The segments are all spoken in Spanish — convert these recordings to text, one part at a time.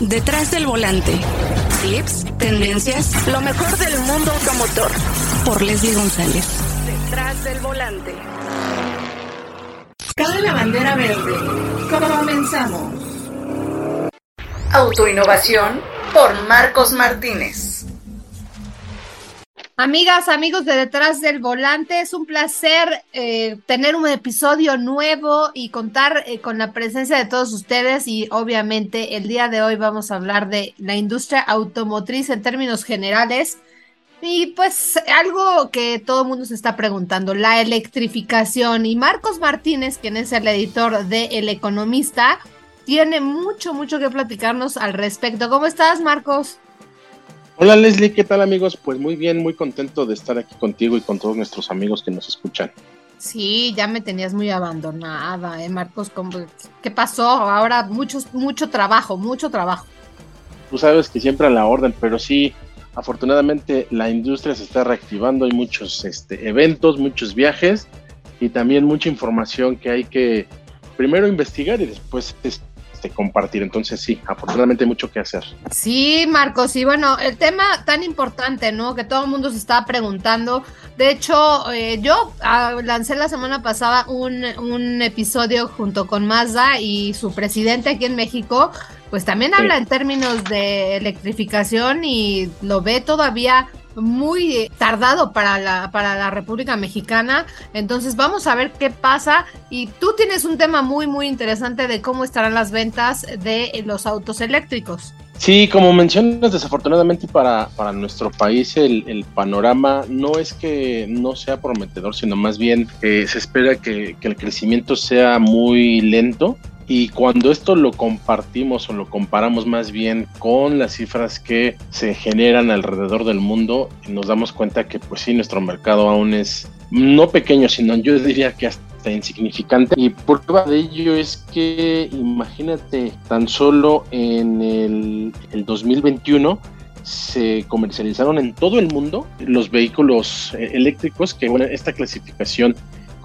Detrás del volante. Tips, tendencias, lo mejor del mundo automotor. Por Leslie González. Detrás del volante. Cabe la bandera verde. Comenzamos. Autoinnovación por Marcos Martínez. Amigas, amigos de Detrás del Volante, es un placer eh, tener un episodio nuevo y contar eh, con la presencia de todos ustedes y obviamente el día de hoy vamos a hablar de la industria automotriz en términos generales y pues algo que todo el mundo se está preguntando, la electrificación y Marcos Martínez, quien es el editor de El Economista, tiene mucho, mucho que platicarnos al respecto. ¿Cómo estás, Marcos? Hola Leslie, ¿qué tal amigos? Pues muy bien, muy contento de estar aquí contigo y con todos nuestros amigos que nos escuchan. Sí, ya me tenías muy abandonada, ¿eh, Marcos? ¿Qué pasó? Ahora mucho, mucho trabajo, mucho trabajo. Tú sabes que siempre a la orden, pero sí, afortunadamente la industria se está reactivando, hay muchos este, eventos, muchos viajes y también mucha información que hay que primero investigar y después este, compartir. Entonces sí, afortunadamente hay mucho que hacer. Sí, Marcos, y bueno, el tema tan importante, ¿no? Que todo el mundo se está preguntando. De hecho, eh, yo ah, lancé la semana pasada un, un, episodio junto con Mazda y su presidente aquí en México, pues también habla en términos de electrificación y lo ve todavía muy tardado para la, para la República Mexicana. Entonces vamos a ver qué pasa. Y tú tienes un tema muy, muy interesante de cómo estarán las ventas de los autos eléctricos. Sí, como mencionas, desafortunadamente para, para nuestro país el, el, panorama no es que no sea prometedor, sino más bien que se espera que, que el crecimiento sea muy lento y cuando esto lo compartimos o lo comparamos más bien con las cifras que se generan alrededor del mundo, nos damos cuenta que pues sí, nuestro mercado aún es no pequeño, sino yo diría que hasta insignificante. Y prueba de ello es que imagínate, tan solo en el, el 2021 se comercializaron en todo el mundo los vehículos eh, eléctricos, que bueno, esta clasificación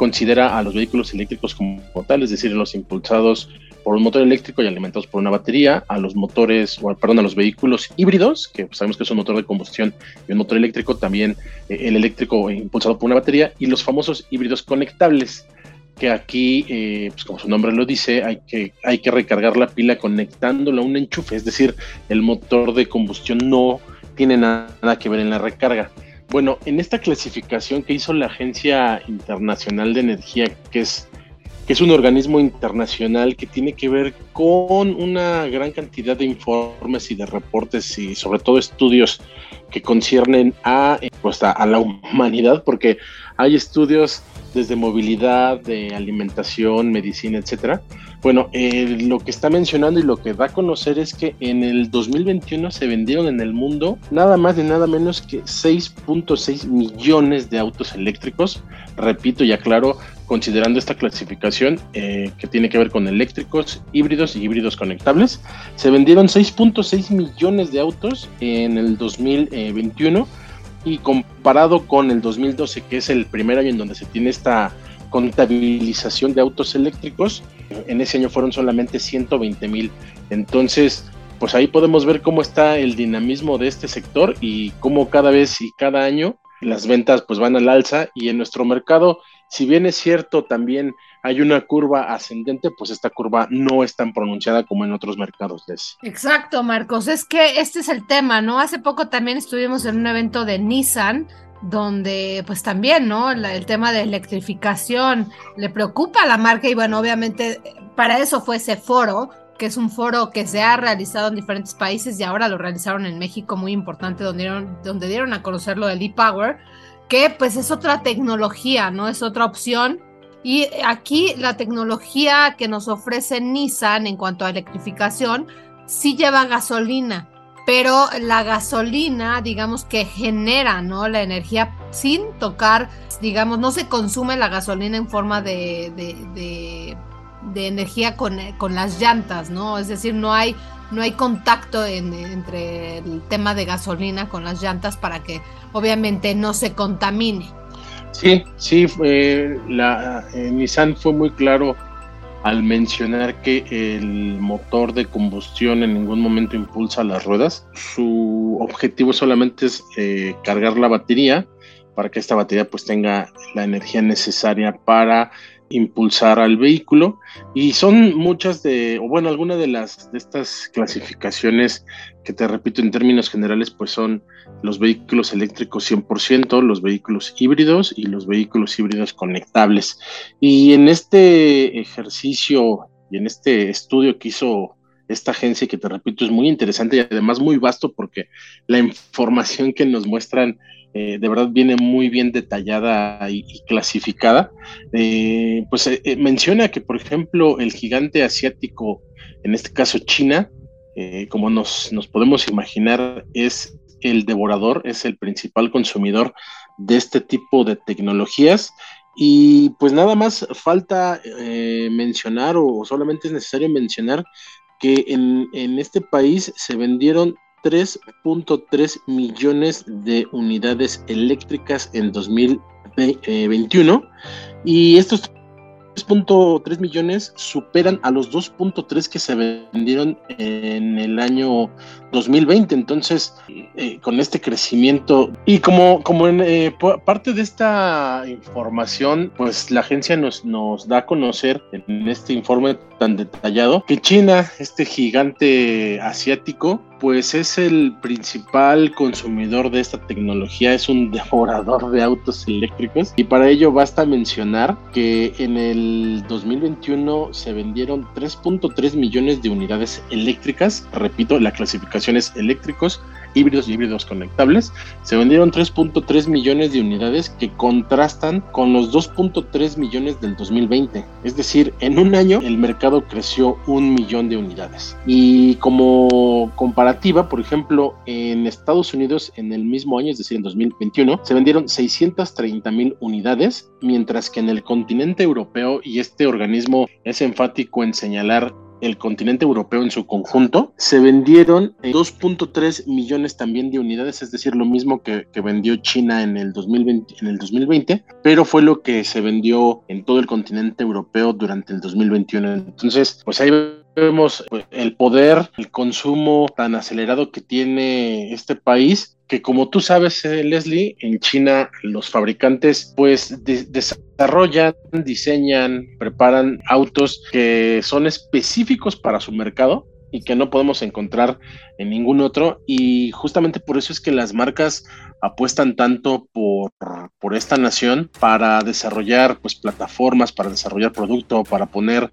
considera a los vehículos eléctricos como tal, es decir, los impulsados por un motor eléctrico y alimentados por una batería, a los motores, o, perdón, a los vehículos híbridos, que sabemos que es un motor de combustión y un motor eléctrico, también eh, el eléctrico impulsado por una batería, y los famosos híbridos conectables, que aquí, eh, pues como su nombre lo dice, hay que, hay que recargar la pila conectándola a un enchufe, es decir, el motor de combustión no tiene nada que ver en la recarga. Bueno, en esta clasificación que hizo la Agencia Internacional de Energía, que es, que es un organismo internacional que tiene que ver con una gran cantidad de informes y de reportes y sobre todo estudios que conciernen a, pues a la humanidad, porque hay estudios desde movilidad, de alimentación, medicina, etcétera. Bueno, eh, lo que está mencionando y lo que va a conocer es que en el 2021 se vendieron en el mundo nada más y nada menos que 6.6 millones de autos eléctricos. Repito y aclaro, considerando esta clasificación eh, que tiene que ver con eléctricos, híbridos y híbridos conectables, se vendieron 6.6 millones de autos en el 2021 y comparado con el 2012, que es el primer año en donde se tiene esta contabilización de autos eléctricos, en ese año fueron solamente 120 mil. Entonces, pues ahí podemos ver cómo está el dinamismo de este sector y cómo cada vez y cada año las ventas pues van al alza y en nuestro mercado, si bien es cierto también hay una curva ascendente, pues esta curva no es tan pronunciada como en otros mercados. Exacto, Marcos. Es que este es el tema, ¿no? Hace poco también estuvimos en un evento de Nissan donde pues también, ¿no? el tema de electrificación le preocupa a la marca y bueno, obviamente para eso fue ese foro, que es un foro que se ha realizado en diferentes países y ahora lo realizaron en México, muy importante, donde dieron, donde dieron a conocer lo del e-Power, que pues es otra tecnología, ¿no? Es otra opción y aquí la tecnología que nos ofrece Nissan en cuanto a electrificación sí lleva gasolina, pero la gasolina, digamos que genera, ¿no? La energía sin tocar, digamos, no se consume la gasolina en forma de, de, energía con, con, las llantas, ¿no? Es decir, no hay, no hay contacto entre el tema de gasolina con las llantas para que obviamente no se contamine. Sí, sí, la, Nissan fue muy claro al mencionar que el motor de combustión en ningún momento impulsa las ruedas. Su objetivo solamente es eh, cargar la batería para que esta batería pues tenga la energía necesaria para impulsar al vehículo y son muchas de, o bueno, algunas de las de estas clasificaciones que te repito en términos generales pues son los vehículos eléctricos 100%, los vehículos híbridos y los vehículos híbridos conectables. Y en este ejercicio y en este estudio que hizo esta agencia que te repito es muy interesante y además muy vasto porque la información que nos muestran eh, de verdad viene muy bien detallada y, clasificada, eh, pues eh, menciona que, por ejemplo, el gigante asiático, en este caso China, como nos, nos podemos imaginar, es el devorador, es el principal consumidor de este tipo de tecnologías. Y pues nada más falta mencionar o solamente es necesario mencionar que en, en, este país se vendieron 3.3 millones de unidades eléctricas en 2021 y estos 3.3 millones superan a los 2.3 que se vendieron en el año 2020. Entonces, eh, con este crecimiento y como, como en, eh, parte de esta información, pues la agencia nos, nos da a conocer en este informe tan detallado que China, este gigante asiático, pues es el principal consumidor de esta tecnología, es un devorador de autos eléctricos y para ello basta mencionar que en el 2021 se vendieron 3.3 millones de unidades eléctricas, repito, la clasificación es eléctricos, híbridos y híbridos conectables, se vendieron 3.3 millones de unidades que contrastan con los 2.3 millones del 2020, es decir, en un año el mercado creció un millón de unidades. Y como comparación por ejemplo, en Estados Unidos en el mismo año, es decir, en 2021, se vendieron 630 mil unidades, mientras que en el continente europeo, y este organismo es enfático en señalar el continente europeo en su conjunto, se vendieron 2.3 millones también de unidades, es decir, lo mismo que, vendió China en el, 2020, en el 2020, pero fue lo que se vendió en todo el continente europeo durante el 2021. Entonces, pues ahí vemos pues, el poder, el consumo tan acelerado que tiene este país, que como tú sabes, eh, Leslie, en China los fabricantes pues desarrollan, diseñan, preparan autos que son específicos para su mercado y que no podemos encontrar en ningún otro. Y justamente por eso es que las marcas apuestan tanto por, por esta nación para desarrollar pues plataformas, para desarrollar producto, para poner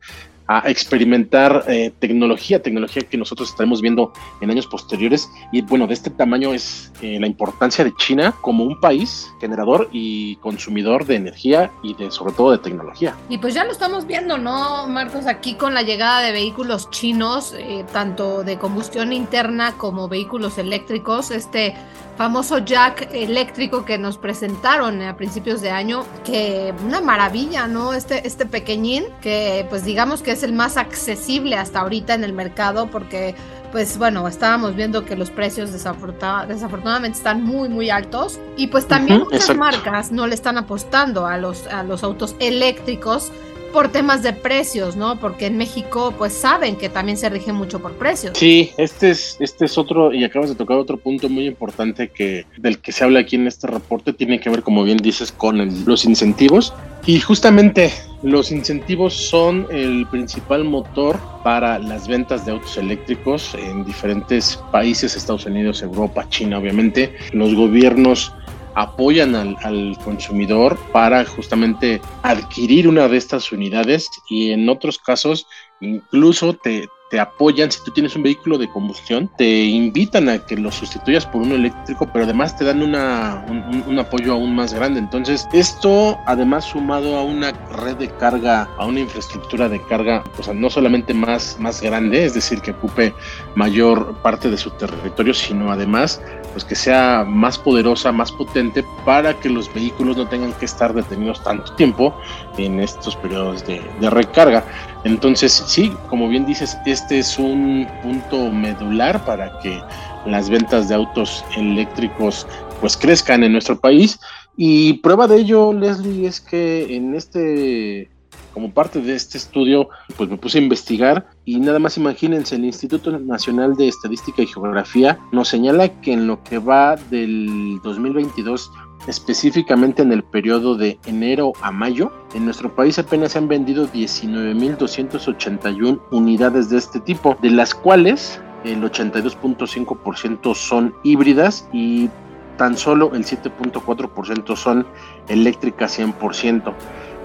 a experimentar eh, tecnología, tecnología que nosotros estaremos viendo en años posteriores. Y bueno, de este tamaño es eh, la importancia de China como un país generador y consumidor de energía y de sobre todo de tecnología. Y pues ya lo estamos viendo, ¿no, Marcos? Aquí con la llegada de vehículos chinos, eh, tanto de combustión interna como vehículos eléctricos, este famoso jack eléctrico que nos presentaron a principios de año, que una maravilla, ¿no? Este, este pequeñín, que pues digamos que es el más accesible hasta ahorita en el mercado porque pues bueno, estábamos viendo que los precios desafortunadamente están muy, muy altos y pues también muchas marcas no le están apostando a los, a los autos eléctricos por temas de precios, ¿no? Porque en México, pues saben que también se rige mucho por precios. Sí, este es, este es otro, y acabas de tocar otro punto muy importante que del que se habla aquí en este reporte, tiene que ver, como bien dices, con los incentivos. Y justamente los incentivos son el principal motor para las ventas de autos eléctricos en diferentes países, Estados Unidos, Europa, China, obviamente. Los gobiernos apoyan al, consumidor para justamente adquirir una de estas unidades y en otros casos incluso te, te apoyan, si tú tienes un vehículo de combustión, te invitan a que lo sustituyas por uno eléctrico, pero además te dan una, un, apoyo aún más grande. Entonces, esto además sumado a una red de carga, a una infraestructura de carga, o sea, no solamente más, más grande, es decir, que ocupe mayor parte de su territorio, sino además pues que sea más poderosa, más potente para que los vehículos no tengan que estar detenidos tanto tiempo en estos periodos de recarga. Entonces, sí, como bien dices, este es un punto medular para que las ventas de autos eléctricos pues crezcan en nuestro país. Y prueba de ello, Leslie, es que en este como parte de este estudio, pues me puse a investigar y nada más imagínense, el Instituto Nacional de Estadística y Geografía nos señala que en lo que va del 2022 específicamente en el periodo de enero a mayo, en nuestro país apenas se han vendido 19.281 unidades de este tipo, de las cuales el 82.5% son híbridas y tan solo el 7.4% son eléctricas 100%.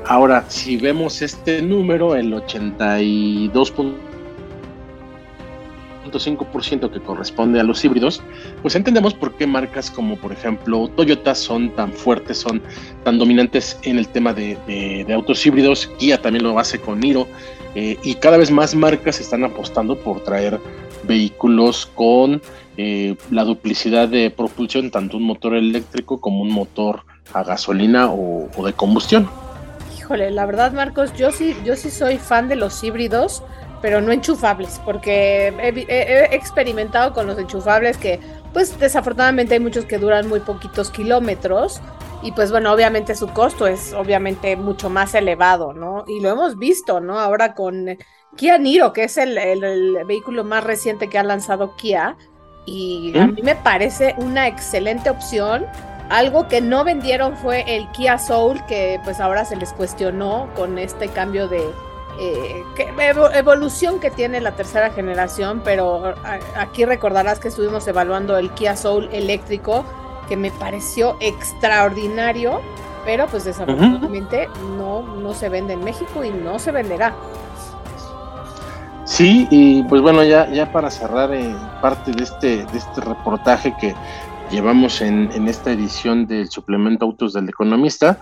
Ahora, si vemos este número, el 82.5% que corresponde a los híbridos, pues entendemos por qué marcas como por ejemplo Toyota son tan fuertes, son tan dominantes en el tema de, autos híbridos, Kia también lo hace con Niro, eh, y cada vez más marcas están apostando por traer vehículos con eh, la duplicidad de propulsión, tanto un motor eléctrico como un motor a gasolina o, de combustión. Híjole, la verdad, Marcos, yo sí, yo sí soy fan de los híbridos, pero no enchufables, porque he, experimentado con los enchufables que, pues desafortunadamente hay muchos que duran muy poquitos kilómetros y pues bueno, obviamente su costo es obviamente mucho más elevado, ¿no? Y lo hemos visto, ¿no? Ahora con Kia Niro, que es el, vehículo más reciente que ha lanzado Kia, y a mí me parece una excelente opción. Algo que no vendieron fue el Kia Soul, que pues ahora se les cuestionó con este cambio de eh, evolución que tiene la tercera generación, pero aquí recordarás que estuvimos evaluando el Kia Soul eléctrico, que me pareció extraordinario, pero pues desafortunadamente no, no se vende en México y no se venderá. Sí, y pues bueno, ya, ya para cerrar eh, parte de este, de este reportaje que llevamos en, en, esta edición del suplemento Autos del Economista,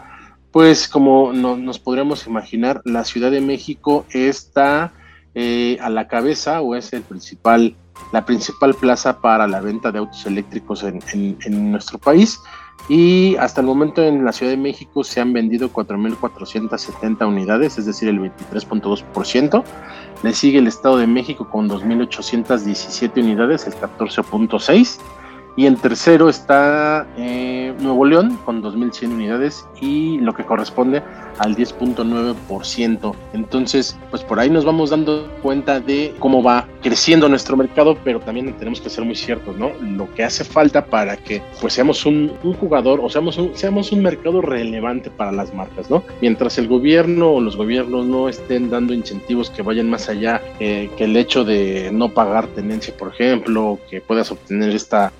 pues como nos podríamos imaginar, la Ciudad de México está eh, a la cabeza o es el principal, la principal plaza para la venta de autos eléctricos en, en, nuestro país. Y hasta el momento en la Ciudad de México se han vendido 4.470 unidades, es decir, el 23.2%. Le sigue el Estado de México con 2.817 unidades, el 14.6%. Y en tercero está eh, Nuevo León con 2.100 unidades y lo que corresponde al 10.9%. Entonces, pues por ahí nos vamos dando cuenta de cómo va creciendo nuestro mercado, pero también tenemos que ser muy ciertos, ¿no? Lo que hace falta para que pues seamos un, jugador o seamos un, seamos un mercado relevante para las marcas, ¿no? Mientras el gobierno o los gobiernos no estén dando incentivos que vayan más allá eh, que el hecho de no pagar tenencia, por ejemplo, que puedas obtener esta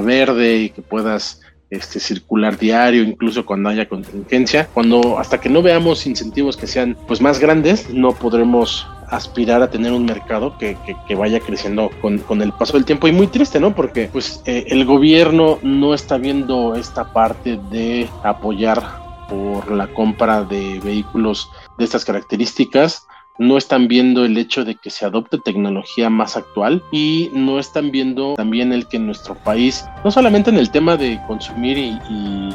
verde y que puedas este, circular diario, incluso cuando haya contingencia. Cuando hasta que no veamos incentivos que sean pues más grandes, no podremos aspirar a tener un mercado que, que, vaya creciendo con, con, el paso del tiempo y muy triste, ¿no? Porque pues eh, el gobierno no está viendo esta parte de apoyar por la compra de vehículos de estas características no están viendo el hecho de que se adopte tecnología más actual y no están viendo también el que nuestro país, no solamente en el tema de consumir y,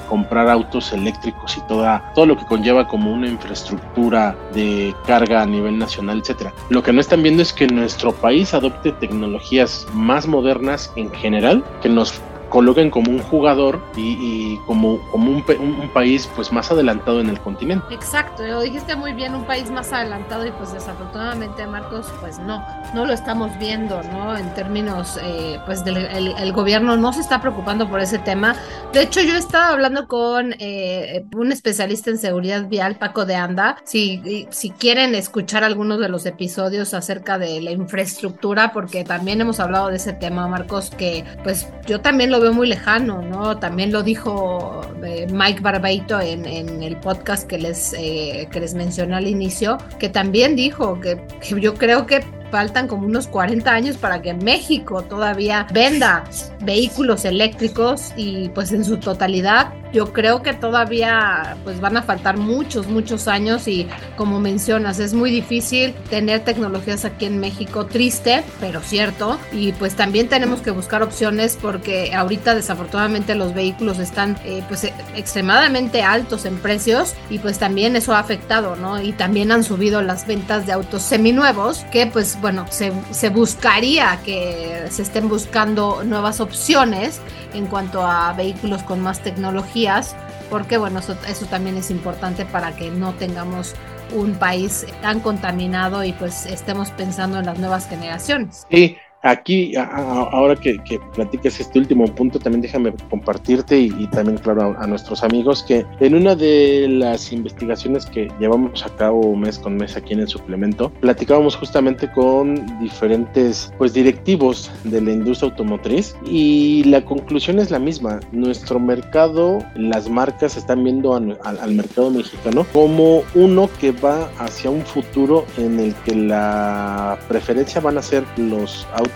comprar autos eléctricos y toda, todo lo que conlleva como una infraestructura de carga a nivel nacional, etcétera. Lo que no están viendo es que nuestro país adopte tecnologías más modernas en general que nos coloquen como un jugador y, como, como un, un, país pues más adelantado en el continente. Exacto, lo dijiste muy bien, un país más adelantado y pues desafortunadamente Marcos pues no, no lo estamos viendo, ¿no? En términos eh, pues del el, gobierno no se está preocupando por ese tema. De hecho yo estaba hablando con eh, un especialista en seguridad vial, Paco de Anda, si, si quieren escuchar algunos de los episodios acerca de la infraestructura, porque también hemos hablado de ese tema, Marcos, que pues yo también lo veo muy lejano, ¿no? También lo dijo eh, Mike Barbeito en, el podcast que les, eh, que les mencioné al inicio, que también dijo que, que yo creo que faltan como unos 40 años para que México todavía venda vehículos eléctricos y pues en su totalidad yo creo que todavía pues van a faltar muchos, muchos años y como mencionas, es muy difícil tener tecnologías aquí en México, triste, pero cierto, y pues también tenemos que buscar opciones porque ahorita desafortunadamente los vehículos están eh, pues extremadamente altos en precios y pues también eso ha afectado, ¿no? Y también han subido las ventas de autos seminuevos que pues bueno, se, se buscaría que se estén buscando nuevas opciones en cuanto a vehículos con más tecnologías porque bueno, eso, eso también es importante para que no tengamos un país tan contaminado y pues estemos pensando en las nuevas generaciones. Sí, Aquí, ahora que, que, platiques este último punto, también déjame compartirte y, también, claro, a, nuestros amigos que en una de las investigaciones que llevamos a cabo mes con mes aquí en el suplemento, platicábamos justamente con diferentes pues directivos de la industria automotriz y la conclusión es la misma. Nuestro mercado, las marcas están viendo al mercado mexicano como uno que va hacia un futuro en el que la preferencia van a ser los autos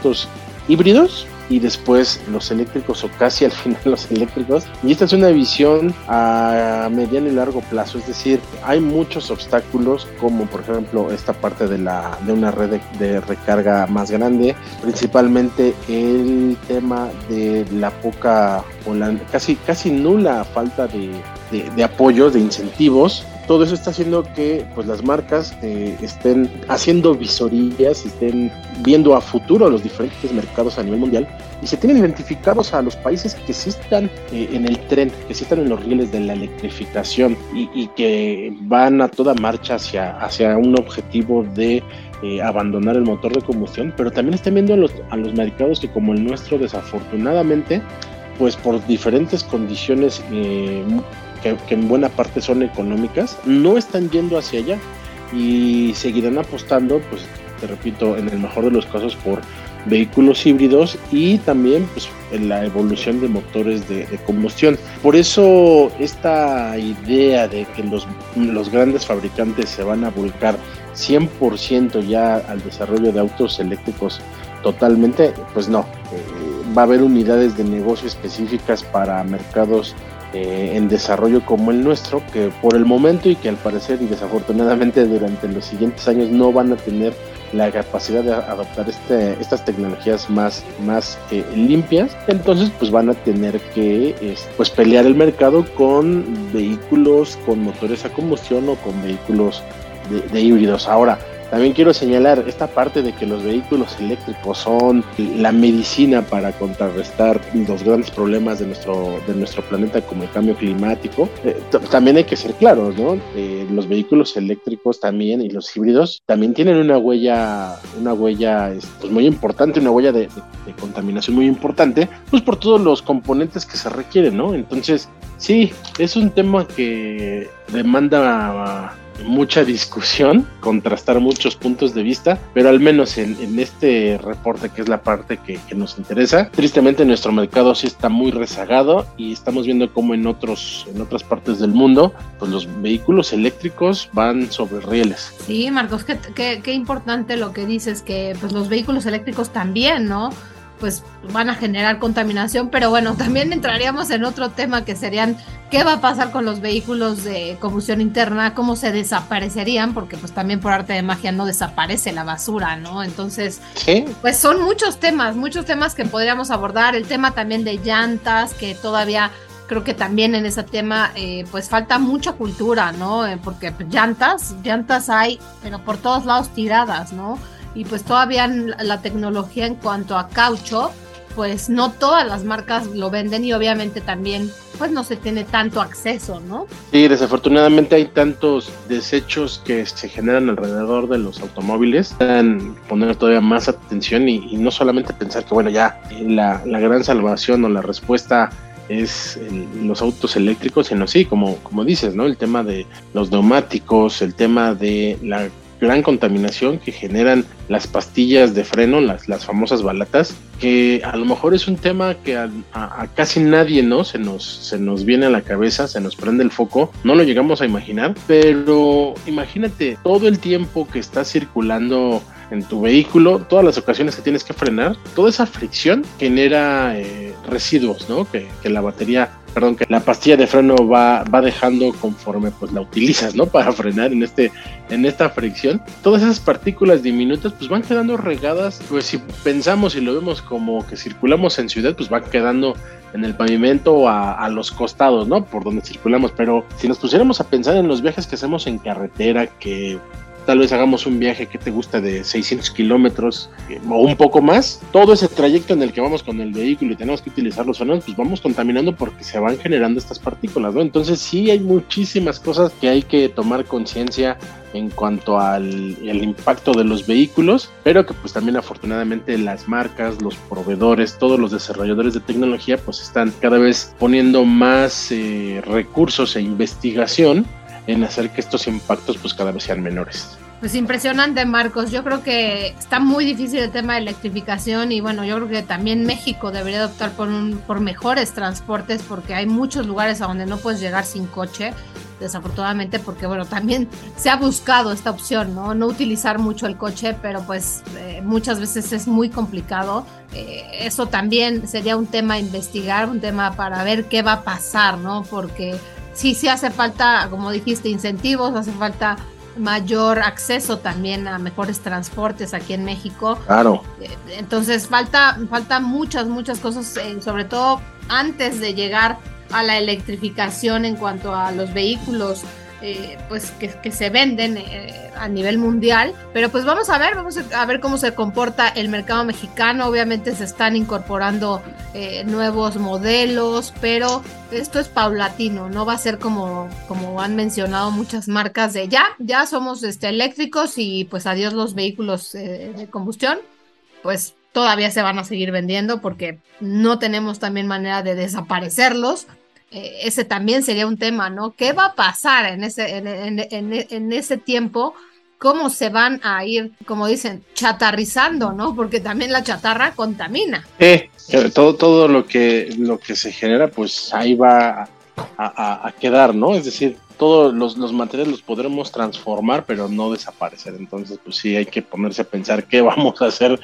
híbridos y después los eléctricos o casi al final los eléctricos. Y esta es una visión a mediano y largo plazo, es decir, hay muchos obstáculos como por ejemplo esta parte de, la, de una red de, recarga más grande, principalmente el tema de la poca o casi, casi nula falta de, de, de apoyos, de incentivos todo eso está haciendo que pues las marcas eh, estén haciendo visorías, estén viendo a futuro los diferentes mercados a nivel mundial y se tienen identificados a los países que sí están eh, en el tren, que sí están en los rieles de la electrificación y, que van a toda marcha hacia, hacia un objetivo de eh, abandonar el motor de combustión, pero también están viendo a los, a los mercados que como el nuestro desafortunadamente pues por diferentes condiciones eh, que, en buena parte son económicas, no están yendo hacia allá y seguirán apostando, pues te repito, en el mejor de los casos por vehículos híbridos y también pues, en la evolución de motores de, combustión. Por eso esta idea de que los, los grandes fabricantes se van a volcar 100% ya al desarrollo de autos eléctricos totalmente, pues no. Eh, va a haber unidades de negocio específicas para mercados eh, en desarrollo como el nuestro, que por el momento y que al parecer y desafortunadamente durante los siguientes años no van a tener la capacidad de adoptar este, estas tecnologías más, más eh, limpias, entonces pues van a tener que pues pelear el mercado con vehículos con motores a combustión o con vehículos de híbridos. Ahora, también quiero señalar esta parte de que los vehículos eléctricos son la medicina para contrarrestar los grandes problemas de nuestro, de nuestro planeta como el cambio climático. Eh, también hay que ser claros, ¿no? Eh, los vehículos eléctricos también y los híbridos también tienen una huella, una huella pues, muy importante, una huella de, de contaminación muy importante, pues por todos los componentes que se requieren, ¿no? Entonces, sí, es un tema que demanda mucha discusión, contrastar muchos puntos de vista, pero al menos en, este reporte, que es la parte que, nos interesa, tristemente nuestro mercado sí está muy rezagado y estamos viendo cómo en, otros, en otras partes del mundo, pues los vehículos eléctricos van sobre rieles. Sí, Marcos, qué, qué, qué importante lo que dices, que pues los vehículos eléctricos también, ¿no? Pues van a generar contaminación, pero bueno, también entraríamos en otro tema que serían qué va a pasar con los vehículos de combustión interna, cómo se desaparecerían, porque pues también por arte de magia no desaparece la basura, ¿no? Entonces, pues son muchos temas, muchos temas que podríamos abordar, el tema también de llantas, que todavía creo que también en ese tema eh, pues falta mucha cultura, ¿no? Eh, porque llantas, llantas hay, pero por todos lados tiradas, ¿no? Y pues todavía la tecnología en cuanto a caucho, pues no todas las marcas lo venden y obviamente también pues no se tiene tanto acceso, ¿no? Sí, desafortunadamente hay tantos desechos que se generan alrededor de los automóviles, dan poner todavía más atención y, no solamente pensar que bueno ya la, la gran salvación o la respuesta es los autos eléctricos, sino sí, como, como dices, ¿no? El tema de los neumáticos, el tema de la gran contaminación que generan las pastillas de freno, las, las famosas balatas, que a lo mejor es un tema que a, casi nadie ¿no? se, nos, se nos viene a la cabeza, se nos prende el foco, no lo llegamos a imaginar, pero imagínate todo el tiempo que está circulando en tu vehículo, todas las ocasiones que tienes que frenar, toda esa fricción genera eh, residuos, ¿no? Que, que, la batería, perdón, que la pastilla de freno va, va dejando conforme pues la utilizas, ¿no? Para frenar en este, en esta fricción. Todas esas partículas diminutas pues van quedando regadas, pues si pensamos y lo vemos como que circulamos en ciudad, pues van quedando en el pavimento a, a, los costados, ¿no? Por donde circulamos. Pero si nos pusiéramos a pensar en los viajes que hacemos en carretera, que tal vez hagamos un viaje que te gusta de 600 kilómetros eh, o un poco más, todo ese trayecto en el que vamos con el vehículo y tenemos que utilizar los frenos, pues vamos contaminando porque se van generando estas partículas, ¿no? Entonces sí hay muchísimas cosas que hay que tomar conciencia en cuanto al impacto de los vehículos, pero que pues también afortunadamente las marcas, los proveedores, todos los desarrolladores de tecnología pues están cada vez poniendo más eh, recursos e investigación en hacer que estos impactos pues cada vez sean menores. Pues impresionante, Marcos. Yo creo que está muy difícil el tema de electrificación y bueno, yo creo que también México debería optar por, por mejores transportes porque hay muchos lugares a donde no puedes llegar sin coche, desafortunadamente, porque bueno, también se ha buscado esta opción, ¿no? No utilizar mucho el coche, pero pues eh, muchas veces es muy complicado. Eh, eso también sería un tema a investigar, un tema para ver qué va a pasar, ¿no? Porque sí, sí hace falta, como dijiste, incentivos, hace falta mayor acceso también a mejores transportes aquí en México. Claro. Eh, entonces falta, falta muchas, muchas cosas, eh, sobre todo antes de llegar a la electrificación en cuanto a los vehículos eh, pues que, se venden eh, a nivel mundial. Pero pues vamos a ver, vamos a ver cómo se comporta el mercado mexicano. Obviamente se están incorporando eh, nuevos modelos, pero esto es paulatino, no va a ser como, como han mencionado muchas marcas de ya, ya somos este, eléctricos y pues adiós los vehículos de combustión. Pues todavía se van a seguir vendiendo porque no tenemos también manera de desaparecerlos ese también sería un tema, ¿no? ¿Qué va a pasar en ese, en, ese tiempo? ¿Cómo se van a ir, como dicen, chatarrizando, ¿no? Porque también la chatarra contamina. Eh, todo, todo lo que, lo que se genera, pues ahí va a, quedar, ¿no? Es decir, todos los, los, materiales los podremos transformar, pero no desaparecer. Entonces, pues sí, hay que ponerse a pensar qué vamos a hacer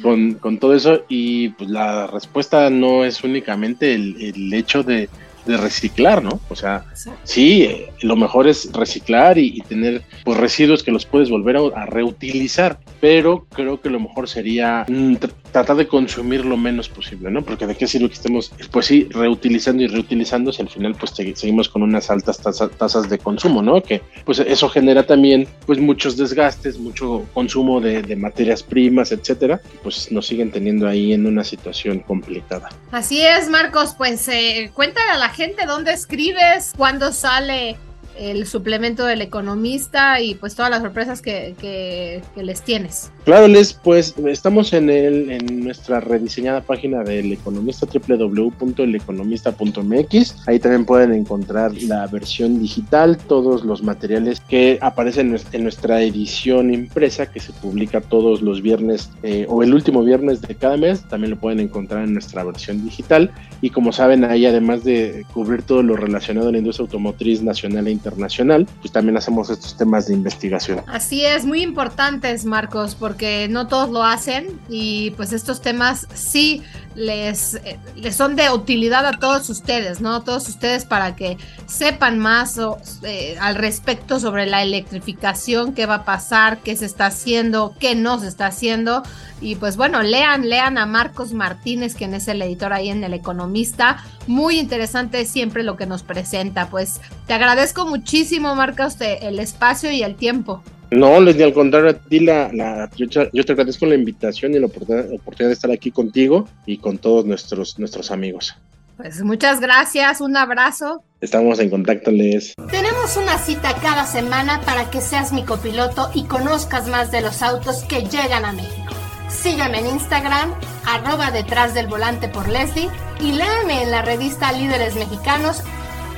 con, con todo eso. Y pues la respuesta no es únicamente el, el hecho de, de reciclar, ¿no? O sea, sí, eh, lo mejor es reciclar y, tener pues residuos que los puedes volver a, reutilizar, pero creo que lo mejor sería mm, tratar de consumir lo menos posible, ¿no? Porque de qué sirve que estemos, pues sí, reutilizando y reutilizando si al final pues seguimos con unas altas tasas de consumo, ¿no? Que pues eso genera también pues muchos desgastes, mucho consumo de, materias primas, etcétera, pues nos siguen teniendo ahí en una situación complicada. Así es, Marcos, pues eh, cuéntale a la gente dónde escribes, cuándo sale el suplemento del economista y pues todas las sorpresas que, que, les tienes. Claro, Les, pues estamos en, el, en nuestra rediseñada página del economista www.eleconomista.mx. Ahí también pueden encontrar la versión digital, todos los materiales que aparecen en nuestra edición impresa que se publica todos los viernes eh, o el último viernes de cada mes. También lo pueden encontrar en nuestra versión digital. Y como saben, ahí además de cubrir todo lo relacionado a la industria automotriz nacional e internacional, internacional, pues también hacemos estos temas de investigación. Así es, muy importantes, Marcos, porque no todos lo hacen y pues estos temas sí les, eh, les son de utilidad a todos ustedes, ¿no? Todos ustedes para que sepan más eh, al respecto sobre la electrificación, qué va a pasar, qué se está haciendo, qué no se está haciendo. Y pues bueno, lean, lean a Marcos Martínez, quien es el editor ahí en El Economista. Muy interesante siempre lo que nos presenta. Pues te agradezco muchísimo, Marcos, el espacio y el tiempo. No, les al contrario a ti, la, la yo, te agradezco la invitación y la oportunidad, de estar aquí contigo y con todos nuestros, nuestros amigos. Pues muchas gracias, un abrazo. Estamos en contacto, Les. Tenemos una cita cada semana para que seas mi copiloto y conozcas más de los autos que llegan a México. Sígueme en Instagram, arroba detrás del volante por Leslie y léame en la revista Líderes Mexicanos.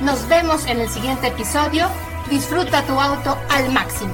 Nos vemos en el siguiente episodio. Disfruta tu auto al máximo.